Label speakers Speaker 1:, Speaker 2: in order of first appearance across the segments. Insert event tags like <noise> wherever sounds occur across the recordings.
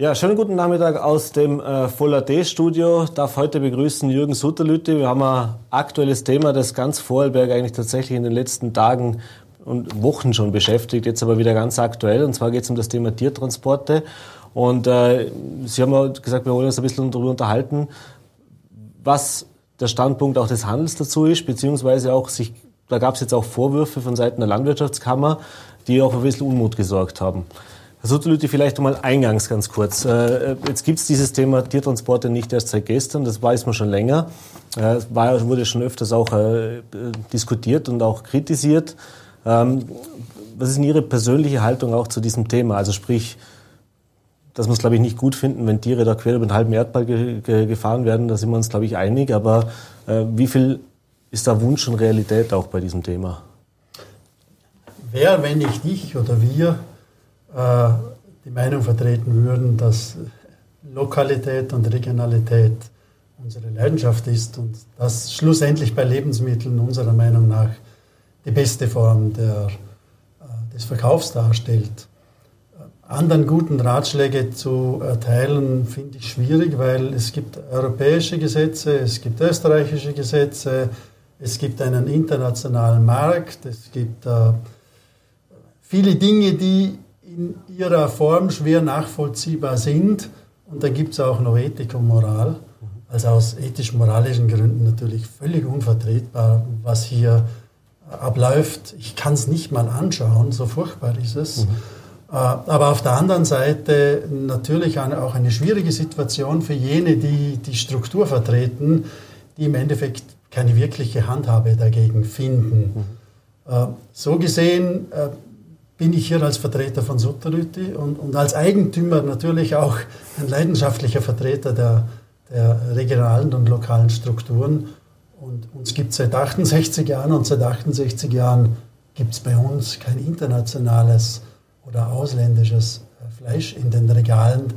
Speaker 1: Ja, schönen guten Nachmittag aus dem äh, Full AD Studio. Darf heute begrüßen Jürgen Sutterlütte. Wir haben ein aktuelles Thema, das ganz Vorarlberg eigentlich tatsächlich in den letzten Tagen und Wochen schon beschäftigt, jetzt aber wieder ganz aktuell. Und zwar geht es um das Thema Tiertransporte. Und äh, Sie haben ja gesagt, wir wollen uns ein bisschen darüber unterhalten, was der Standpunkt auch des Handels dazu ist, beziehungsweise auch sich, da gab es jetzt auch Vorwürfe von Seiten der Landwirtschaftskammer, die auch ein bisschen Unmut gesorgt haben. Herr Sutterlüti, vielleicht einmal eingangs ganz kurz. Äh, jetzt gibt es dieses Thema Tiertransporte nicht erst seit gestern, das weiß man schon länger. Äh, es war, wurde schon öfters auch äh, diskutiert und auch kritisiert. Ähm, was ist denn Ihre persönliche Haltung auch zu diesem Thema? Also sprich, dass wir es, glaube ich, nicht gut finden, wenn Tiere da quer über den halben Erdball ge ge gefahren werden, da sind wir uns, glaube ich, einig. Aber äh, wie viel ist da Wunsch und Realität auch bei diesem Thema?
Speaker 2: Wer, wenn nicht ich oder wir, äh, die Meinung vertreten würden, dass Lokalität und Regionalität unsere Leidenschaft ist und das schlussendlich bei Lebensmitteln unserer Meinung nach die beste Form der, äh, des Verkaufs darstellt. Äh, anderen guten Ratschläge zu erteilen, finde ich schwierig, weil es gibt europäische Gesetze, es gibt österreichische Gesetze, es gibt einen internationalen Markt, es gibt äh, viele Dinge, die in ihrer Form schwer nachvollziehbar sind. Und dann gibt es auch noch Ethik und Moral. Also aus ethisch-moralischen Gründen natürlich völlig unvertretbar, was hier abläuft. Ich kann es nicht mal anschauen, so furchtbar ist es. Mhm. Äh, aber auf der anderen Seite natürlich auch eine schwierige Situation für jene, die die Struktur vertreten, die im Endeffekt keine wirkliche Handhabe dagegen finden. Mhm. Äh, so gesehen äh, bin ich hier als Vertreter von Sutterüti und, und als Eigentümer natürlich auch ein leidenschaftlicher Vertreter der, der regionalen und lokalen Strukturen. Und uns gibt es seit 68 Jahren und seit 68 Jahren gibt es bei uns kein internationales oder ausländisches äh, Fleisch in den Regalen.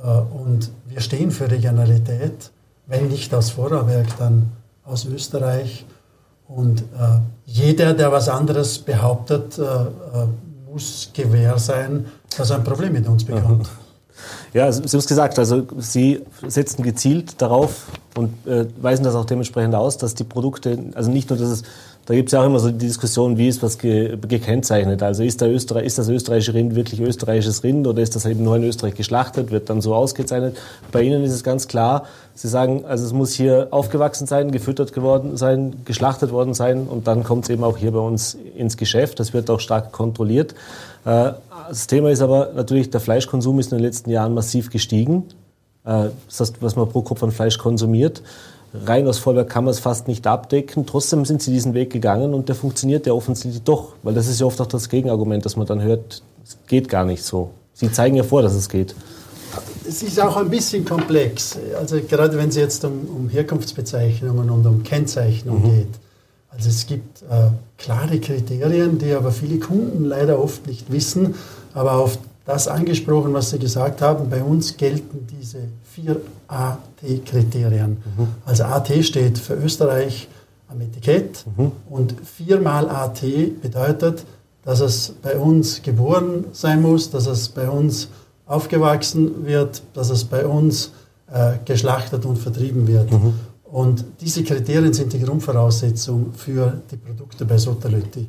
Speaker 2: Äh, und wir stehen für Regionalität, wenn nicht aus Vorarlberg, dann aus Österreich. Und äh, jeder, der was anderes behauptet, muss gewähr sein, dass er ein Problem mit uns bekommt. <laughs>
Speaker 1: Ja, Sie haben es gesagt, also Sie setzen gezielt darauf und äh, weisen das auch dementsprechend aus, dass die Produkte, also nicht nur, dass es da gibt es ja auch immer so die Diskussion, wie ist was ge gekennzeichnet. Also ist, Österreich, ist das österreichische Rind wirklich österreichisches Rind oder ist das eben nur in Österreich geschlachtet, wird dann so ausgezeichnet. Bei Ihnen ist es ganz klar, Sie sagen, also es muss hier aufgewachsen sein, gefüttert geworden sein, geschlachtet worden sein und dann kommt es eben auch hier bei uns ins Geschäft. Das wird auch stark kontrolliert. Äh, das Thema ist aber natürlich, der Fleischkonsum ist in den letzten Jahren massiv gestiegen. Äh, das heißt, was man pro Kopf an Fleisch konsumiert rein aus Vollwerk kann man es fast nicht abdecken. Trotzdem sind sie diesen Weg gegangen und der funktioniert ja offensichtlich doch, weil das ist ja oft auch das Gegenargument, dass man dann hört, es geht gar nicht so. Sie zeigen ja vor, dass es geht.
Speaker 2: Es ist auch ein bisschen komplex, also gerade wenn es jetzt um, um Herkunftsbezeichnungen und um Kennzeichnung mhm. geht. Also es gibt äh, klare Kriterien, die aber viele Kunden leider oft nicht wissen, aber auf das angesprochen, was Sie gesagt haben. Bei uns gelten diese vier AT-Kriterien. Mhm. Also AT steht für Österreich am Etikett mhm. und viermal AT bedeutet, dass es bei uns geboren sein muss, dass es bei uns aufgewachsen wird, dass es bei uns äh, geschlachtet und vertrieben wird. Mhm. Und diese Kriterien sind die Grundvoraussetzung für die Produkte bei Sotalöti.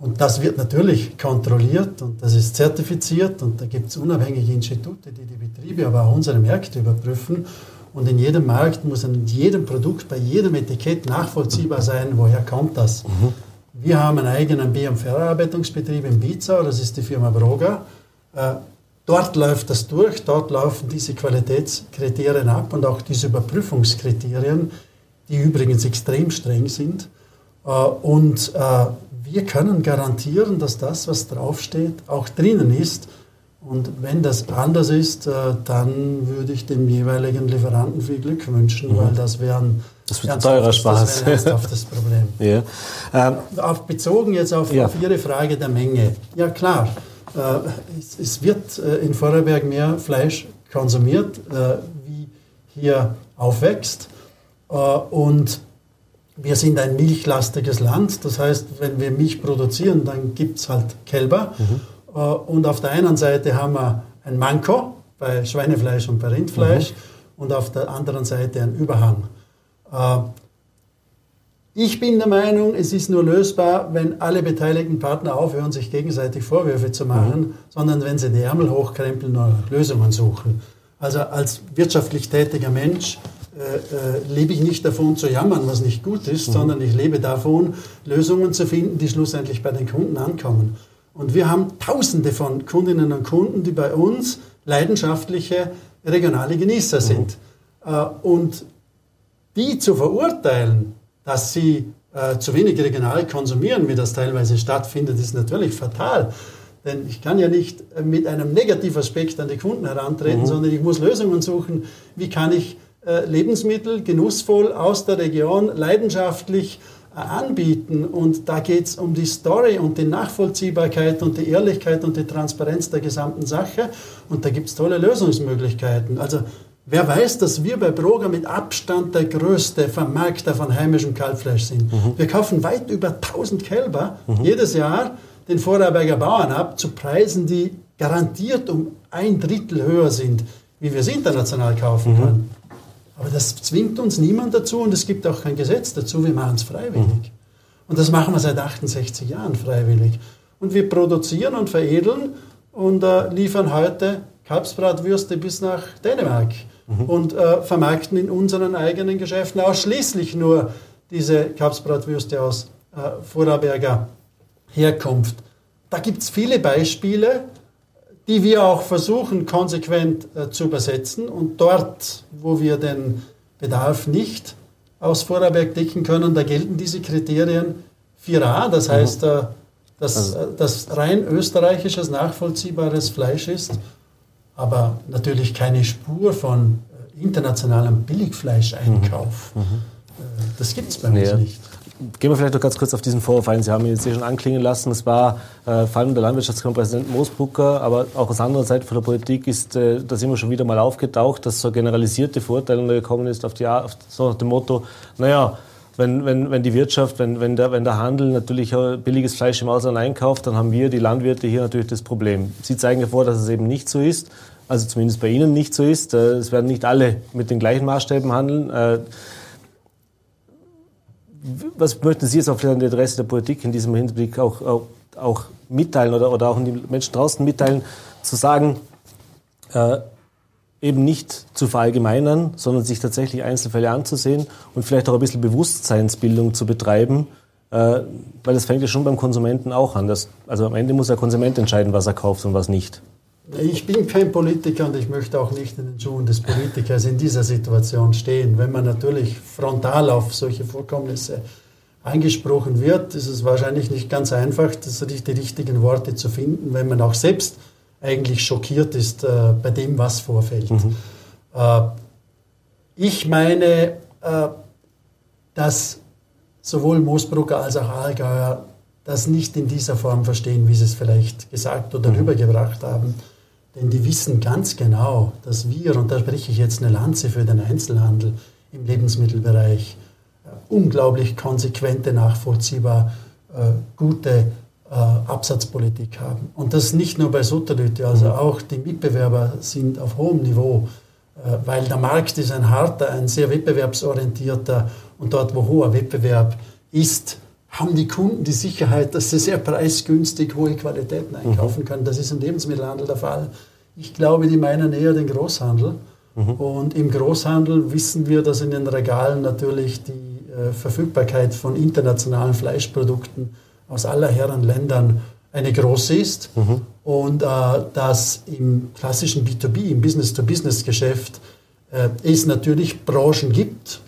Speaker 2: Und das wird natürlich kontrolliert und das ist zertifiziert und da gibt es unabhängige Institute, die die Betriebe, aber auch unsere Märkte überprüfen. Und in jedem Markt muss in jedem Produkt, bei jedem Etikett nachvollziehbar sein, woher kommt das. Mhm. Wir haben einen eigenen B- und Verarbeitungsbetrieb in Bizau, das ist die Firma Broga. Äh, dort läuft das durch, dort laufen diese Qualitätskriterien ab und auch diese Überprüfungskriterien, die übrigens extrem streng sind. Äh, und äh, wir können garantieren, dass das, was draufsteht, auch drinnen ist. Und wenn das anders ist, äh, dann würde ich dem jeweiligen Lieferanten viel Glück wünschen, mhm. weil das wäre ein
Speaker 1: das wird teurer Spaß.
Speaker 2: Das wäre das Problem. <laughs> ja. ähm, auf, bezogen jetzt auf, ja. auf, Ihre Frage der Menge. Ja klar, äh, es, es, wird äh, in Vorarlberg mehr Fleisch konsumiert, äh, wie hier aufwächst. Äh, und wir sind ein milchlastiges Land. Das heißt, wenn wir Milch produzieren, dann gibt es halt Kälber. Mhm. Äh, und auf der einen Seite haben wir ein Manko, bei Schweinefleisch und bei Rindfleisch mhm. und auf der anderen Seite ein Überhang. Äh, ich bin der Meinung, es ist nur lösbar, wenn alle beteiligten Partner aufhören, sich gegenseitig Vorwürfe zu machen, mhm. sondern wenn sie die Ärmel hochkrempeln und Lösungen suchen. Also als wirtschaftlich tätiger Mensch äh, lebe ich nicht davon zu jammern, was nicht gut ist, mhm. sondern ich lebe davon, Lösungen zu finden, die schlussendlich bei den Kunden ankommen. Und wir haben Tausende von Kundinnen und Kunden, die bei uns leidenschaftliche regionale Genießer sind. Mhm. Äh, und die zu verurteilen, dass sie äh, zu wenig regional konsumieren, wie das teilweise stattfindet, ist natürlich fatal. Denn ich kann ja nicht äh, mit einem Negativaspekt an die Kunden herantreten, mhm. sondern ich muss Lösungen suchen. Wie kann ich Lebensmittel genussvoll aus der Region leidenschaftlich äh, anbieten? Und da geht es um die Story und die Nachvollziehbarkeit und die Ehrlichkeit und die Transparenz der gesamten Sache. Und da gibt es tolle Lösungsmöglichkeiten. Also Wer weiß, dass wir bei Broger mit Abstand der größte Vermarkter von heimischem Kalbfleisch sind. Mhm. Wir kaufen weit über 1000 Kälber mhm. jedes Jahr den Vorarlberger Bauern ab zu Preisen, die garantiert um ein Drittel höher sind, wie wir es international kaufen mhm. können. Aber das zwingt uns niemand dazu und es gibt auch kein Gesetz dazu. Wir machen es freiwillig. Mhm. Und das machen wir seit 68 Jahren freiwillig. Und wir produzieren und veredeln und äh, liefern heute Kalbsbratwürste bis nach Dänemark mhm. und äh, vermarkten in unseren eigenen Geschäften ausschließlich nur diese Kalbsbratwürste aus äh, Vorarlberger Herkunft. Da gibt es viele Beispiele, die wir auch versuchen konsequent äh, zu übersetzen. Und dort, wo wir den Bedarf nicht aus Vorarlberg decken können, da gelten diese Kriterien 4a, das mhm. heißt, äh, dass also. das rein österreichisches, nachvollziehbares Fleisch ist, aber natürlich keine Spur von äh, internationalem Billigfleischeinkauf. Mhm. mhm. Äh, das gibt es bei uns nicht.
Speaker 1: Gehen wir vielleicht noch ganz kurz auf diesen Vorwurf ein. Sie haben ihn jetzt hier schon anklingen lassen. Es war äh, vor allem der Landwirtschaftskammer Präsident Moosbrucker, aber auch aus anderer Seite von der Politik ist äh, das immer schon wieder mal aufgetaucht, dass so generalisierte Verurteilung gekommen ist auf, die, auf so nach dem Motto, naja, wenn, wenn, wenn die Wirtschaft, wenn, wenn, der, wenn der Handel natürlich billiges Fleisch im Ausland einkauft, dann haben wir, die Landwirte, hier natürlich das Problem. Sie zeigen ja vor, dass es eben nicht so ist, also zumindest bei Ihnen nicht so ist. Äh, es werden nicht alle mit den gleichen Maßstäben handeln. Was möchten Sie jetzt auf die Adresse der Politik in diesem Hinblick auch, auch, auch mitteilen oder, oder auch die Menschen draußen mitteilen, zu sagen, äh, eben nicht zu verallgemeinern, sondern sich tatsächlich Einzelfälle anzusehen und vielleicht auch ein bisschen Bewusstseinsbildung zu betreiben, äh, weil das fängt ja schon beim Konsumenten auch an. Das, also am Ende muss der Konsument entscheiden, was er kauft und was nicht.
Speaker 2: Ich bin kein Politiker und ich möchte auch nicht in den Schuhen des Politikers in dieser Situation stehen. Wenn man natürlich frontal auf solche Vorkommnisse angesprochen wird, ist es wahrscheinlich nicht ganz einfach, die richtigen Worte zu finden, wenn man auch selbst eigentlich schockiert ist äh, bei dem, was vorfällt. Mhm. Äh, ich meine, äh, dass sowohl Moosbrucker als auch Allgäuer das nicht in dieser Form verstehen, wie sie es vielleicht gesagt oder mhm. rübergebracht haben. Denn die wissen ganz genau, dass wir, und da spreche ich jetzt eine Lanze für den Einzelhandel im Lebensmittelbereich, äh, unglaublich konsequente, nachvollziehbar äh, gute äh, Absatzpolitik haben. Und das nicht nur bei Sutterlüte, also mhm. auch die Mitbewerber sind auf hohem Niveau, äh, weil der Markt ist ein harter, ein sehr wettbewerbsorientierter und dort, wo hoher Wettbewerb ist, haben die Kunden die Sicherheit, dass sie sehr preisgünstig hohe Qualitäten einkaufen mhm. können. Das ist im Lebensmittelhandel der Fall. Ich glaube, die meinen eher den Großhandel. Mhm. Und im Großhandel wissen wir, dass in den Regalen natürlich die äh, Verfügbarkeit von internationalen Fleischprodukten aus aller Herren Ländern eine große ist. Mhm. Und äh, dass im klassischen B2B, im Business-to-Business-Geschäft, äh, es natürlich Branchen gibt,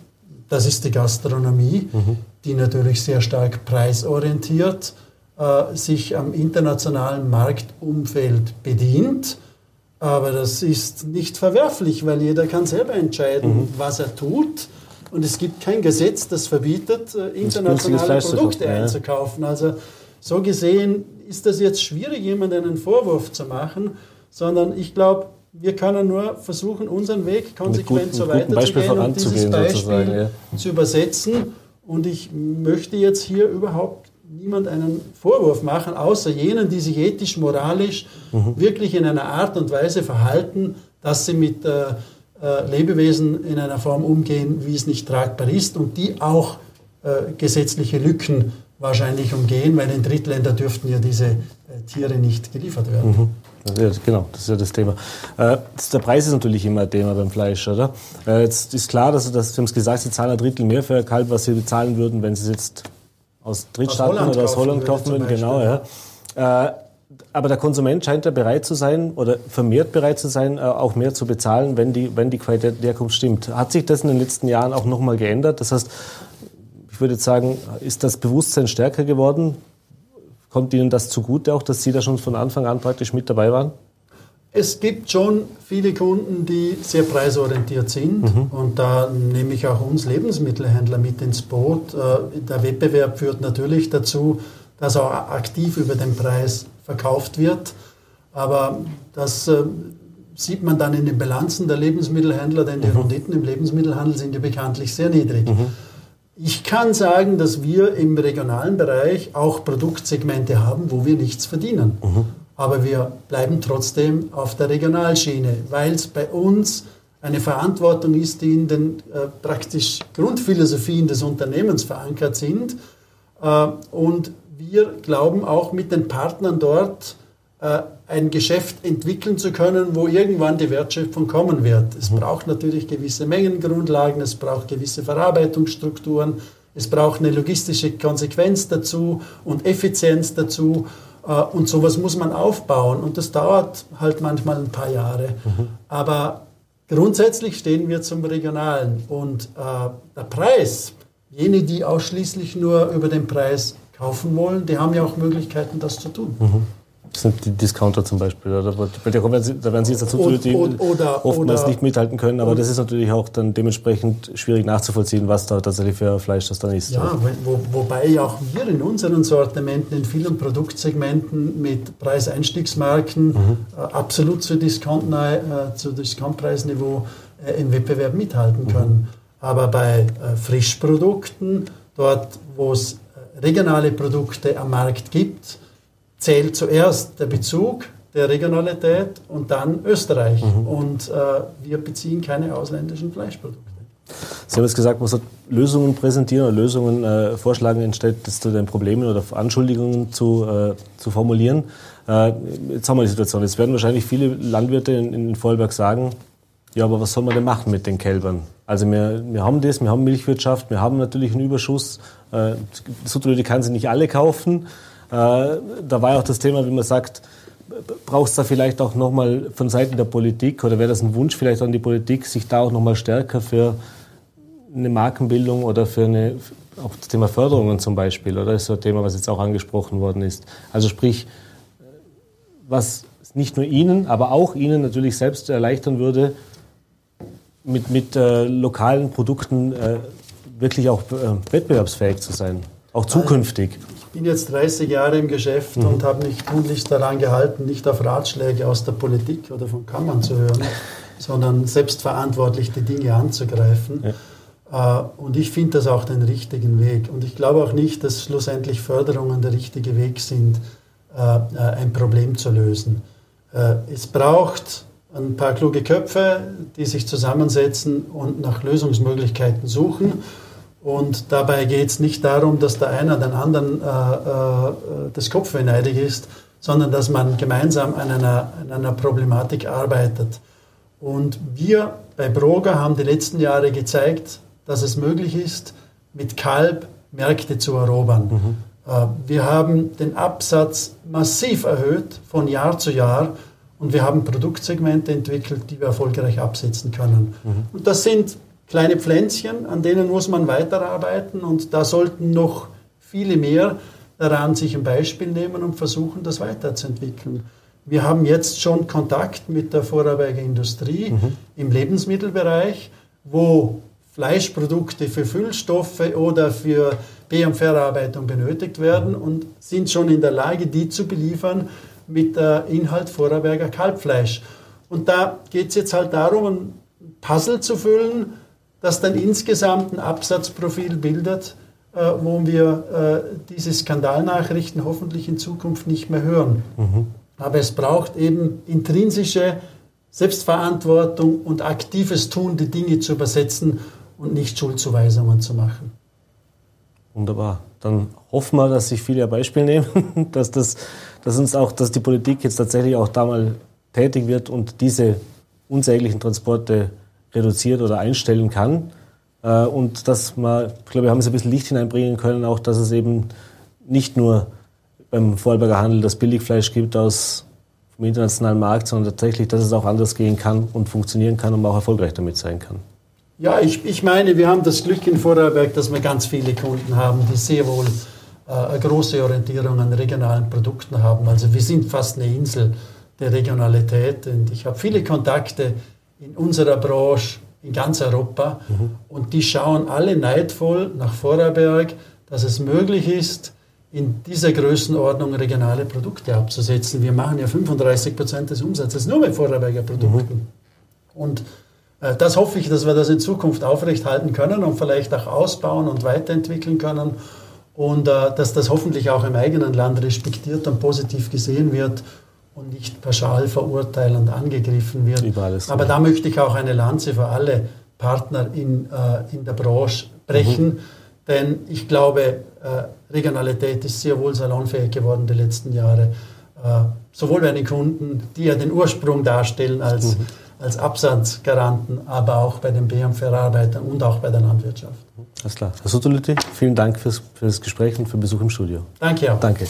Speaker 2: das ist die Gastronomie, mhm. Die natürlich sehr stark preisorientiert äh, sich am internationalen Marktumfeld bedient. Aber das ist nicht verwerflich, weil jeder kann selber entscheiden, mhm. was er tut. Und es gibt kein Gesetz, das verbietet, äh, internationale Produkte einzukaufen. Also so gesehen ist das jetzt schwierig, jemandem einen Vorwurf zu machen, sondern ich glaube, wir können nur versuchen, unseren Weg konsequent so weiterzugehen und dieses Beispiel ja. zu übersetzen. Und ich möchte jetzt hier überhaupt niemand einen Vorwurf machen, außer jenen, die sich ethisch, moralisch mhm. wirklich in einer Art und Weise verhalten, dass sie mit äh, äh, Lebewesen in einer Form umgehen, wie es nicht tragbar ist und die auch äh, gesetzliche Lücken wahrscheinlich umgehen, weil in Drittländern dürften ja diese äh, Tiere nicht geliefert werden. Mhm.
Speaker 1: Ja, genau, das ist ja das Thema. Äh, der Preis ist natürlich immer ein Thema beim Fleisch, oder? Äh, jetzt ist klar, dass, dass Sie haben es gesagt, Sie zahlen ein Drittel mehr für ein Kalb, was Sie bezahlen würden, wenn Sie es jetzt aus Drittstaaten aus oder aus Holland kaufen würden. Genau, ja. Äh, aber der Konsument scheint ja bereit zu sein oder vermehrt bereit zu sein, äh, auch mehr zu bezahlen, wenn die, wenn die Qualität der Herkunft stimmt. Hat sich das in den letzten Jahren auch nochmal geändert? Das heißt, ich würde jetzt sagen, ist das Bewusstsein stärker geworden? Kommt Ihnen das zugute auch, dass Sie da schon von Anfang an praktisch mit dabei waren?
Speaker 2: Es gibt schon viele Kunden, die sehr preisorientiert sind. Mhm. Und da nehme ich auch uns Lebensmittelhändler mit ins Boot. Äh, der Wettbewerb führt natürlich dazu, dass auch aktiv über den Preis verkauft wird. Aber das äh, sieht man dann in den Bilanzen der Lebensmittelhändler, denn die mhm. Renditen im Lebensmittelhandel sind ja bekanntlich sehr niedrig. Mhm. Ich kann sagen, dass wir im regionalen Bereich auch Produktsegmente haben, wo wir nichts verdienen. Mhm. Aber wir bleiben trotzdem auf der Regionalschiene, weil es bei uns eine Verantwortung ist, die in den äh, praktisch Grundphilosophien des Unternehmens verankert sind. Äh, und wir glauben auch mit den Partnern dort ein Geschäft entwickeln zu können, wo irgendwann die Wertschöpfung kommen wird. Es mhm. braucht natürlich gewisse Mengengrundlagen, es braucht gewisse Verarbeitungsstrukturen, es braucht eine logistische Konsequenz dazu und Effizienz dazu. Äh, und sowas muss man aufbauen und das dauert halt manchmal ein paar Jahre. Mhm. Aber grundsätzlich stehen wir zum Regionalen und äh, der Preis, jene, die ausschließlich nur über den Preis kaufen wollen, die haben ja auch Möglichkeiten, das zu tun.
Speaker 1: Mhm. Das sind die Discounter zum Beispiel. Oder? Da werden Sie jetzt dazu, oder, die oder, oftmals oder, nicht mithalten können, aber das ist natürlich auch dann dementsprechend schwierig nachzuvollziehen, was da tatsächlich für Fleisch das dann ist.
Speaker 2: Ja, wo, wobei auch wir in unseren Sortimenten in vielen Produktsegmenten mit Preiseinstiegsmarken mhm. äh, absolut zu, Discount, äh, zu Discountpreisniveau äh, im Wettbewerb mithalten können. Mhm. Aber bei äh, Frischprodukten, dort wo es regionale Produkte am Markt gibt, zählt zuerst der Bezug der Regionalität und dann Österreich. Mhm. Und äh, wir beziehen keine ausländischen Fleischprodukte.
Speaker 1: Sie haben jetzt gesagt, man soll Lösungen präsentieren oder Lösungen äh, vorschlagen, anstatt das zu den Problemen oder Anschuldigungen zu, äh, zu formulieren. Äh, jetzt haben wir die Situation. Jetzt werden wahrscheinlich viele Landwirte in, in Vorarlberg sagen, ja, aber was soll man denn machen mit den Kälbern? Also wir, wir haben das, wir haben Milchwirtschaft, wir haben natürlich einen Überschuss. Äh, Sutterlöte kann sie nicht alle kaufen. Äh, da war ja auch das Thema, wie man sagt, braucht es da vielleicht auch nochmal von Seiten der Politik oder wäre das ein Wunsch vielleicht an die Politik, sich da auch nochmal stärker für eine Markenbildung oder für eine, auch das Thema Förderungen zum Beispiel, oder? Ist so ein Thema, was jetzt auch angesprochen worden ist. Also sprich, was nicht nur Ihnen, aber auch Ihnen natürlich selbst erleichtern würde, mit, mit äh, lokalen Produkten äh, wirklich auch äh, wettbewerbsfähig zu sein, auch zukünftig.
Speaker 2: Ich bin jetzt 30 Jahre im Geschäft mhm. und habe mich tunlichst daran gehalten, nicht auf Ratschläge aus der Politik oder von Kammern zu hören, <laughs> sondern selbstverantwortlich die Dinge anzugreifen. Ja. Äh, und ich finde das auch den richtigen Weg. Und ich glaube auch nicht, dass schlussendlich Förderungen der richtige Weg sind, äh, äh, ein Problem zu lösen. Es braucht ein paar kluge Köpfe, die sich zusammensetzen und nach Lösungsmöglichkeiten suchen. Und dabei geht es nicht darum, dass der eine den anderen äh, äh, das Kopfweh neidig ist, sondern dass man gemeinsam an einer, an einer Problematik arbeitet. Und wir bei Broger haben die letzten Jahre gezeigt, dass es möglich ist, mit Kalb Märkte zu erobern. Mhm. Äh, wir haben den Absatz massiv erhöht von Jahr zu Jahr und wir haben Produktsegmente entwickelt, die wir erfolgreich absetzen können. Mhm. Und das sind kleine Pflänzchen, an denen muss man weiterarbeiten und da sollten noch viele mehr daran sich ein Beispiel nehmen und versuchen, das weiterzuentwickeln. Wir haben jetzt schon Kontakt mit der Vorarlberger Industrie mhm. im Lebensmittelbereich, wo Fleischprodukte für Füllstoffe oder für BM-Verarbeitung benötigt werden und sind schon in der Lage, die zu beliefern, mit äh, Inhalt Vorarlberger Kalbfleisch. Und da geht es jetzt halt darum, ein Puzzle zu füllen, das dann insgesamt ein Absatzprofil bildet, äh, wo wir äh, diese Skandalnachrichten hoffentlich in Zukunft nicht mehr hören. Mhm. Aber es braucht eben intrinsische Selbstverantwortung und aktives Tun, die Dinge zu übersetzen und nicht Schuldzuweisungen zu machen.
Speaker 1: Wunderbar. Dann hoffen wir, dass sich viele ein Beispiel nehmen, <laughs> dass, das, dass uns auch, dass die Politik jetzt tatsächlich auch da mal tätig wird und diese unsäglichen Transporte reduziert oder einstellen kann. Äh, und dass man, ich glaube, wir haben es ein bisschen Licht hineinbringen können, auch dass es eben nicht nur beim Vorarlberger Handel das Billigfleisch gibt aus vom internationalen Markt, sondern tatsächlich, dass es auch anders gehen kann und funktionieren kann und man auch erfolgreich damit sein kann.
Speaker 2: Ja, ich, ich meine, wir haben das Glück in Vorarlberg, dass wir ganz viele Kunden haben, die sehr wohl äh, große Orientierung an regionalen Produkten haben. Also wir sind fast eine Insel der Regionalität und ich habe viele Kontakte in unserer Branche in ganz Europa mhm. und die schauen alle neidvoll nach Vorarlberg, dass es möglich ist, in dieser Größenordnung regionale Produkte abzusetzen. Wir machen ja 35 Prozent des Umsatzes nur mit Vorarlberger Produkten. Mhm. Und äh, das hoffe ich, dass wir das in Zukunft aufrechthalten können und vielleicht auch ausbauen und weiterentwickeln können und äh, dass das hoffentlich auch im eigenen Land respektiert und positiv gesehen wird und nicht pauschal verurteilend angegriffen wird. Aber da möchte ich auch eine Lanze für alle Partner in, äh, in der Branche brechen, mhm. denn ich glaube, Regionalität ist sehr wohl salonfähig geworden die letzten Jahre, sowohl bei den Kunden, die ja den Ursprung darstellen als mhm als Absatzgaranten, aber auch bei den BM-Verarbeitern und auch bei der Landwirtschaft.
Speaker 1: Alles klar. Herr Sutoliti, vielen Dank fürs, für das Gespräch und für den Besuch im Studio.
Speaker 2: Danke auch.
Speaker 1: Danke.